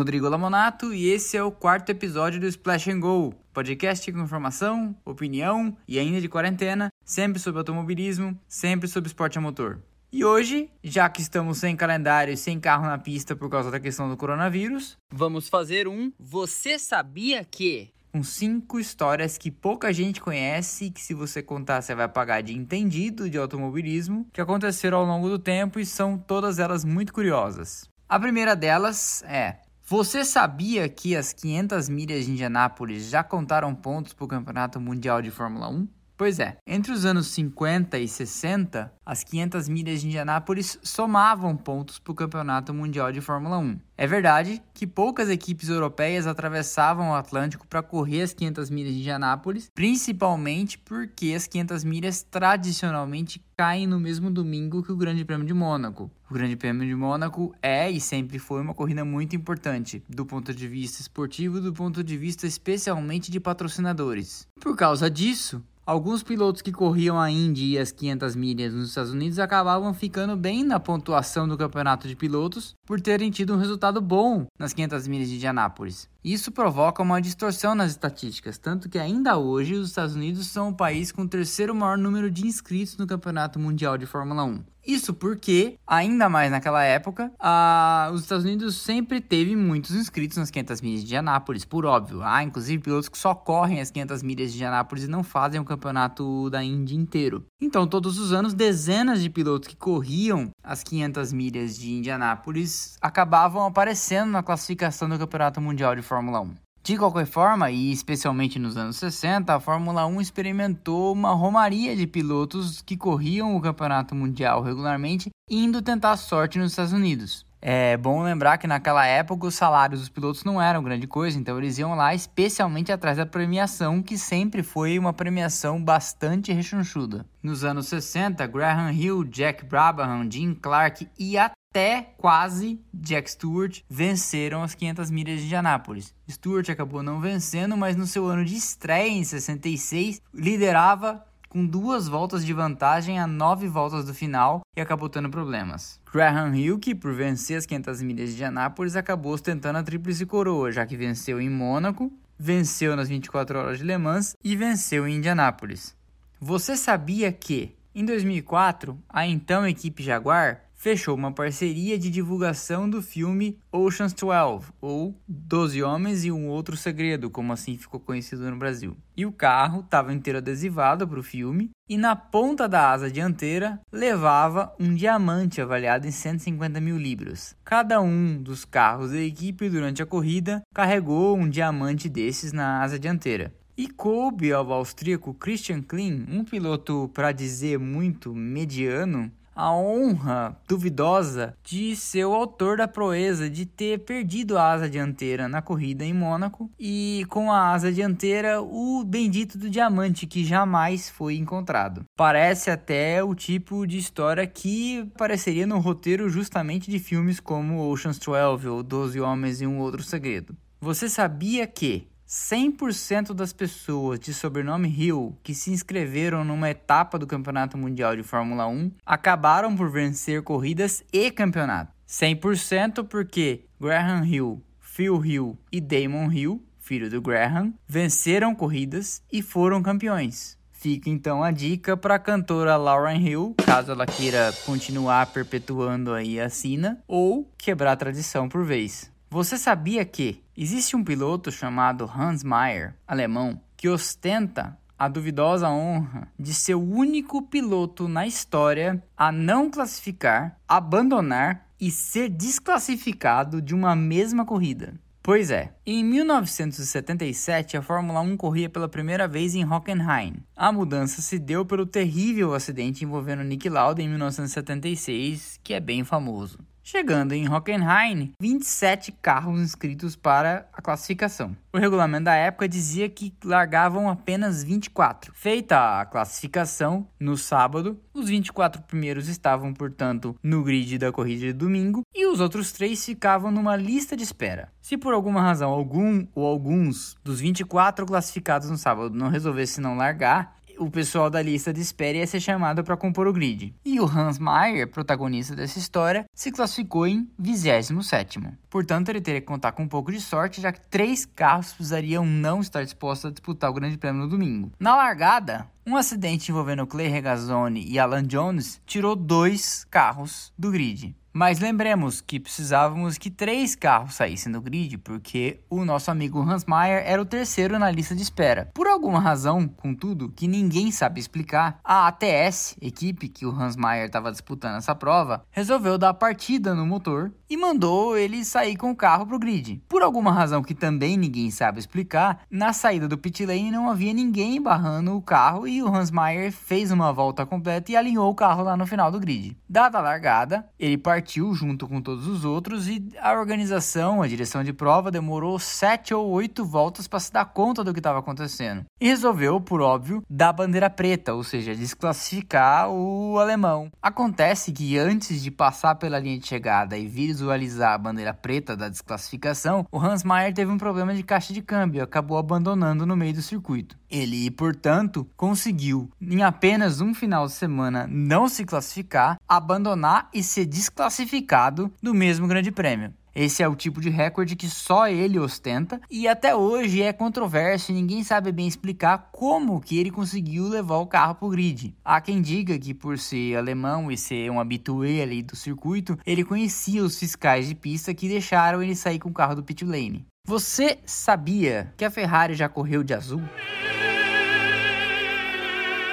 Rodrigo Lamonato e esse é o quarto episódio do Splash and Go, podcast com informação, opinião e ainda de quarentena, sempre sobre automobilismo, sempre sobre esporte a motor. E hoje, já que estamos sem calendário e sem carro na pista por causa da questão do coronavírus, vamos fazer um Você Sabia Que? Com cinco histórias que pouca gente conhece e que se você contar você vai pagar de entendido de automobilismo, que aconteceram ao longo do tempo e são todas elas muito curiosas. A primeira delas é: você sabia que as 500 milhas de Indianápolis já contaram pontos para o Campeonato Mundial de Fórmula 1? Pois é, entre os anos 50 e 60, as 500 milhas de Indianápolis somavam pontos para o Campeonato Mundial de Fórmula 1. É verdade que poucas equipes europeias atravessavam o Atlântico para correr as 500 milhas de Indianápolis, principalmente porque as 500 milhas tradicionalmente caem no mesmo domingo que o Grande Prêmio de Mônaco. O Grande Prêmio de Mônaco é e sempre foi uma corrida muito importante, do ponto de vista esportivo e do ponto de vista especialmente de patrocinadores. Por causa disso, Alguns pilotos que corriam a Indy e as 500 milhas nos Estados Unidos acabavam ficando bem na pontuação do campeonato de pilotos por terem tido um resultado bom nas 500 milhas de Indianápolis. Isso provoca uma distorção nas estatísticas, tanto que ainda hoje os Estados Unidos são o país com o terceiro maior número de inscritos no Campeonato Mundial de Fórmula 1. Isso porque, ainda mais naquela época, a... os Estados Unidos sempre teve muitos inscritos nas 500 milhas de Anápolis, por óbvio. Há inclusive pilotos que só correm as 500 milhas de Anápolis e não fazem o campeonato da Indy inteiro. Então, todos os anos, dezenas de pilotos que corriam as 500 milhas de Indianápolis acabavam aparecendo na classificação do Campeonato Mundial de Fórmula 1. De qualquer forma, e especialmente nos anos 60, a Fórmula 1 experimentou uma romaria de pilotos que corriam o campeonato mundial regularmente, indo tentar sorte nos Estados Unidos. É bom lembrar que naquela época os salários dos pilotos não eram grande coisa, então eles iam lá especialmente atrás da premiação, que sempre foi uma premiação bastante rechonchuda. Nos anos 60, Graham Hill, Jack Brabham, Jim Clark e até quase Jack Stewart venceram as 500 milhas de Indianápolis. Stewart acabou não vencendo, mas no seu ano de estreia em 66 liderava com duas voltas de vantagem a nove voltas do final e acabou tendo problemas. Graham Hill, que por vencer as 500 milhas de Indianápolis, acabou ostentando a tríplice coroa, já que venceu em Mônaco, venceu nas 24 horas de Le Mans e venceu em Indianápolis. Você sabia que, em 2004, a então equipe Jaguar fechou uma parceria de divulgação do filme Ocean's 12, ou Doze Homens e um Outro Segredo, como assim ficou conhecido no Brasil. E o carro estava inteiro adesivado para o filme, e na ponta da asa dianteira levava um diamante avaliado em 150 mil libras. Cada um dos carros da equipe durante a corrida carregou um diamante desses na asa dianteira. E coube ao austríaco Christian Klein, um piloto para dizer muito mediano, a honra duvidosa de ser o autor da proeza de ter perdido a asa dianteira na corrida em Mônaco e com a asa dianteira o bendito do diamante que jamais foi encontrado. Parece até o tipo de história que apareceria no roteiro justamente de filmes como Ocean's 12 ou Doze Homens e um Outro Segredo. Você sabia que 100% das pessoas de sobrenome Hill que se inscreveram numa etapa do Campeonato Mundial de Fórmula 1 acabaram por vencer corridas e campeonato. 100% porque Graham Hill, Phil Hill e Damon Hill, filho do Graham, venceram corridas e foram campeões. Fica então a dica para a cantora Lauren Hill, caso ela queira continuar perpetuando aí a sina ou quebrar a tradição por vez. Você sabia que existe um piloto chamado Hans Meyer, alemão, que ostenta a duvidosa honra de ser o único piloto na história a não classificar, abandonar e ser desclassificado de uma mesma corrida? Pois é, em 1977 a Fórmula 1 corria pela primeira vez em Hockenheim. A mudança se deu pelo terrível acidente envolvendo Nick Lauda em 1976, que é bem famoso. Chegando em Hockenheim, 27 carros inscritos para a classificação. O regulamento da época dizia que largavam apenas 24. Feita a classificação no sábado, os 24 primeiros estavam, portanto, no grid da corrida de domingo e os outros três ficavam numa lista de espera. Se por alguma razão algum ou alguns dos 24 classificados no sábado não resolvessem não largar, o pessoal da lista de espera ia ser chamado para compor o grid. E o Hans Mayer, protagonista dessa história, se classificou em 27 Portanto, ele teria que contar com um pouco de sorte, já que três carros precisariam não estar dispostos a disputar o Grande Prêmio no domingo. Na largada, um acidente envolvendo Clay Regazzoni e Alan Jones tirou dois carros do grid. Mas lembremos que precisávamos que três carros saíssem do grid, porque o nosso amigo Hans Meyer era o terceiro na lista de espera. Por alguma razão, contudo, que ninguém sabe explicar, a ATS, equipe que o Hans Meyer estava disputando essa prova, resolveu dar partida no motor e mandou ele sair com o carro para o grid. Por alguma razão que também ninguém sabe explicar, na saída do pit lane não havia ninguém barrando o carro e o Hans Meyer fez uma volta completa e alinhou o carro lá no final do grid. Dada a largada, ele partiu partiu junto com todos os outros e a organização, a direção de prova, demorou sete ou oito voltas para se dar conta do que estava acontecendo. E resolveu, por óbvio, dar bandeira preta, ou seja, desclassificar o alemão. Acontece que antes de passar pela linha de chegada e visualizar a bandeira preta da desclassificação, o Hans Meyer teve um problema de caixa de câmbio acabou abandonando no meio do circuito. Ele, portanto, conseguiu, em apenas um final de semana, não se classificar, abandonar e ser desclassificado do mesmo Grande Prêmio. Esse é o tipo de recorde que só ele ostenta e até hoje é controverso e ninguém sabe bem explicar como que ele conseguiu levar o carro para o grid. Há quem diga que por ser alemão e ser um habitué ali do circuito, ele conhecia os fiscais de pista que deixaram ele sair com o carro do pit lane. Você sabia que a Ferrari já correu de azul?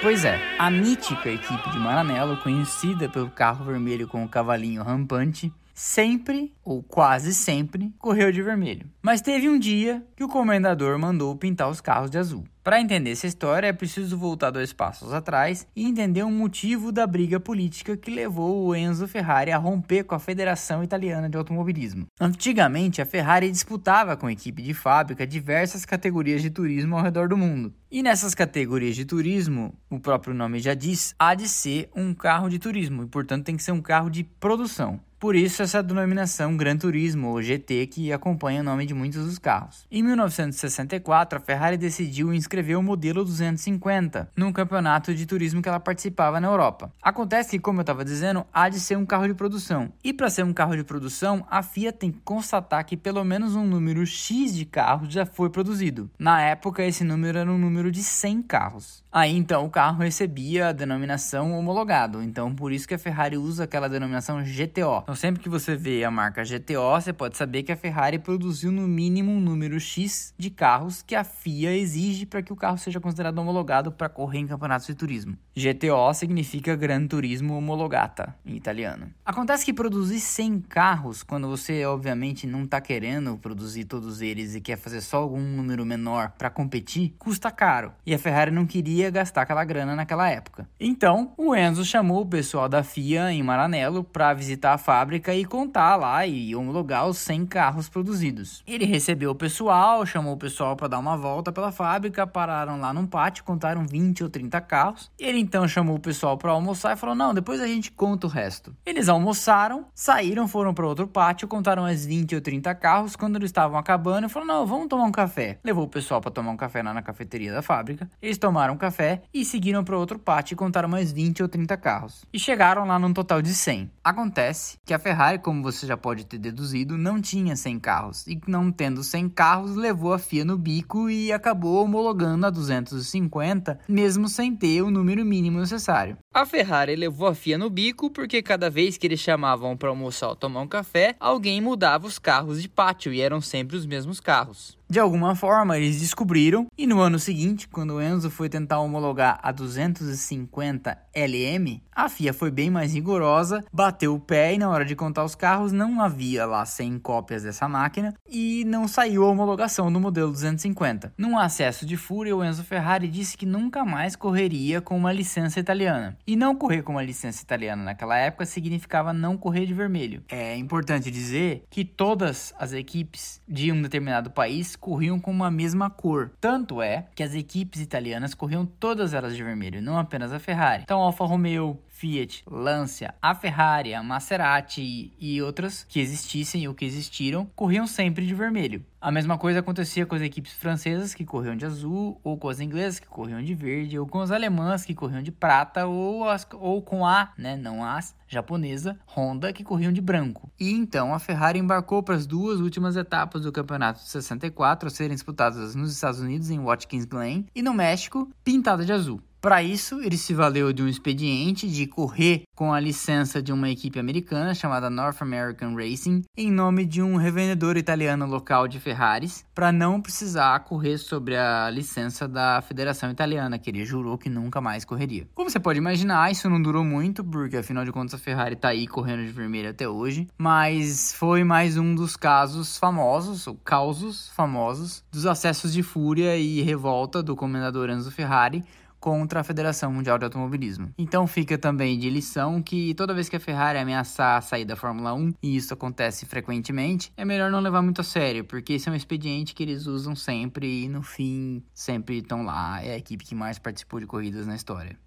Pois é, a mítica equipe de Maranello, conhecida pelo carro vermelho com o cavalinho rampante, sempre, ou quase sempre, correu de vermelho. Mas teve um dia que o comendador mandou pintar os carros de azul. Para entender essa história, é preciso voltar dois passos atrás e entender o motivo da briga política que levou o Enzo Ferrari a romper com a Federação Italiana de Automobilismo. Antigamente, a Ferrari disputava com a equipe de fábrica diversas categorias de turismo ao redor do mundo. E nessas categorias de turismo, o próprio nome já diz, há de ser um carro de turismo e, portanto, tem que ser um carro de produção. Por isso, essa denominação Gran Turismo, ou GT, que acompanha o nome de muitos dos carros. Em 1964, a Ferrari decidiu inscrever o modelo 250 num campeonato de turismo que ela participava na Europa. Acontece que, como eu estava dizendo, há de ser um carro de produção. E para ser um carro de produção, a FIA tem que constatar que pelo menos um número X de carros já foi produzido. Na época, esse número era um número de 100 carros. Aí então o carro recebia a denominação homologado. Então por isso que a Ferrari usa aquela denominação GTO. Então sempre que você vê a marca GTO, você pode saber que a Ferrari produziu no mínimo um número X de carros que a FIA exige para que o carro seja considerado homologado para correr em campeonatos de turismo. GTO significa Gran Turismo Homologata em italiano. Acontece que produzir 100 carros, quando você obviamente não está querendo produzir todos eles e quer fazer só algum número menor para competir, custa caro. E a Ferrari não queria gastar aquela grana naquela época. Então, o Enzo chamou o pessoal da FIA em Maranello para visitar a fábrica e contar lá e homologar os 100 carros produzidos. Ele recebeu o pessoal, chamou o pessoal para dar uma volta pela fábrica, pararam lá num pátio, contaram 20 ou 30 carros. Ele então chamou o pessoal para almoçar e falou: "Não, depois a gente conta o resto". Eles almoçaram, saíram, foram para outro pátio, contaram as 20 ou 30 carros. Quando eles estavam acabando, falou: "Não, vamos tomar um café". Levou o pessoal para tomar um café lá na cafeteria da fábrica. Eles tomaram um café café e seguiram para outro pátio e contaram mais 20 ou 30 carros. E chegaram lá num total de 100. Acontece que a Ferrari, como você já pode ter deduzido, não tinha 100 carros. E não tendo 100 carros, levou a FIA no bico e acabou homologando a 250, mesmo sem ter o número mínimo necessário. A Ferrari levou a FIA no bico porque cada vez que eles chamavam para almoçar ou tomar um café, alguém mudava os carros de pátio e eram sempre os mesmos carros. De alguma forma, eles descobriram e no ano seguinte, quando o Enzo foi tentar homologar a 250 LM, a FIA foi bem mais rigorosa, bateu o pé e na hora de contar os carros não havia lá 100 cópias dessa máquina e não saiu a homologação do modelo 250. Num acesso de fúria, o Enzo Ferrari disse que nunca mais correria com uma licença italiana. E não correr com uma licença italiana naquela época significava não correr de vermelho. É importante dizer que todas as equipes de um determinado país corriam com uma mesma cor. Tanto é que as equipes italianas corriam todas elas de vermelho, não apenas a Ferrari. Então Alfa Romeo, Fiat, Lancia, a Ferrari, a Maserati e outras que existissem ou que existiram corriam sempre de vermelho. A mesma coisa acontecia com as equipes francesas que corriam de azul, ou com as inglesas que corriam de verde, ou com as alemãs que corriam de prata, ou, as, ou com a, né, não as, japonesa, Honda, que corriam de branco. E então a Ferrari embarcou para as duas últimas etapas do campeonato de 64 a serem disputadas nos Estados Unidos, em Watkins Glen, e no México, pintada de azul. Para isso, ele se valeu de um expediente de correr com a licença de uma equipe americana chamada North American Racing, em nome de um revendedor italiano local de Ferraris, para não precisar correr sobre a licença da Federação Italiana, que ele jurou que nunca mais correria. Como você pode imaginar, isso não durou muito, porque afinal de contas a Ferrari está aí correndo de vermelho até hoje, mas foi mais um dos casos famosos, ou causos famosos, dos acessos de fúria e revolta do comendador Enzo Ferrari contra a Federação Mundial de Automobilismo. Então fica também de lição que toda vez que a Ferrari ameaçar sair da Fórmula 1, e isso acontece frequentemente, é melhor não levar muito a sério, porque esse é um expediente que eles usam sempre e no fim sempre estão lá, é a equipe que mais participou de corridas na história.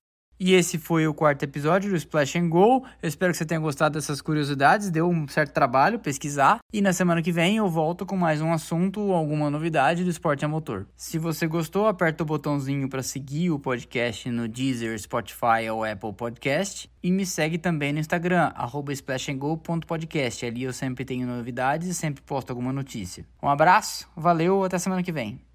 E esse foi o quarto episódio do Splash and Go. Eu espero que você tenha gostado dessas curiosidades. Deu um certo trabalho pesquisar. E na semana que vem eu volto com mais um assunto ou alguma novidade do esporte a motor. Se você gostou, aperta o botãozinho para seguir o podcast no Deezer, Spotify ou Apple Podcast. E me segue também no Instagram, splashandgo.podcast. Ali eu sempre tenho novidades e sempre posto alguma notícia. Um abraço, valeu, até semana que vem.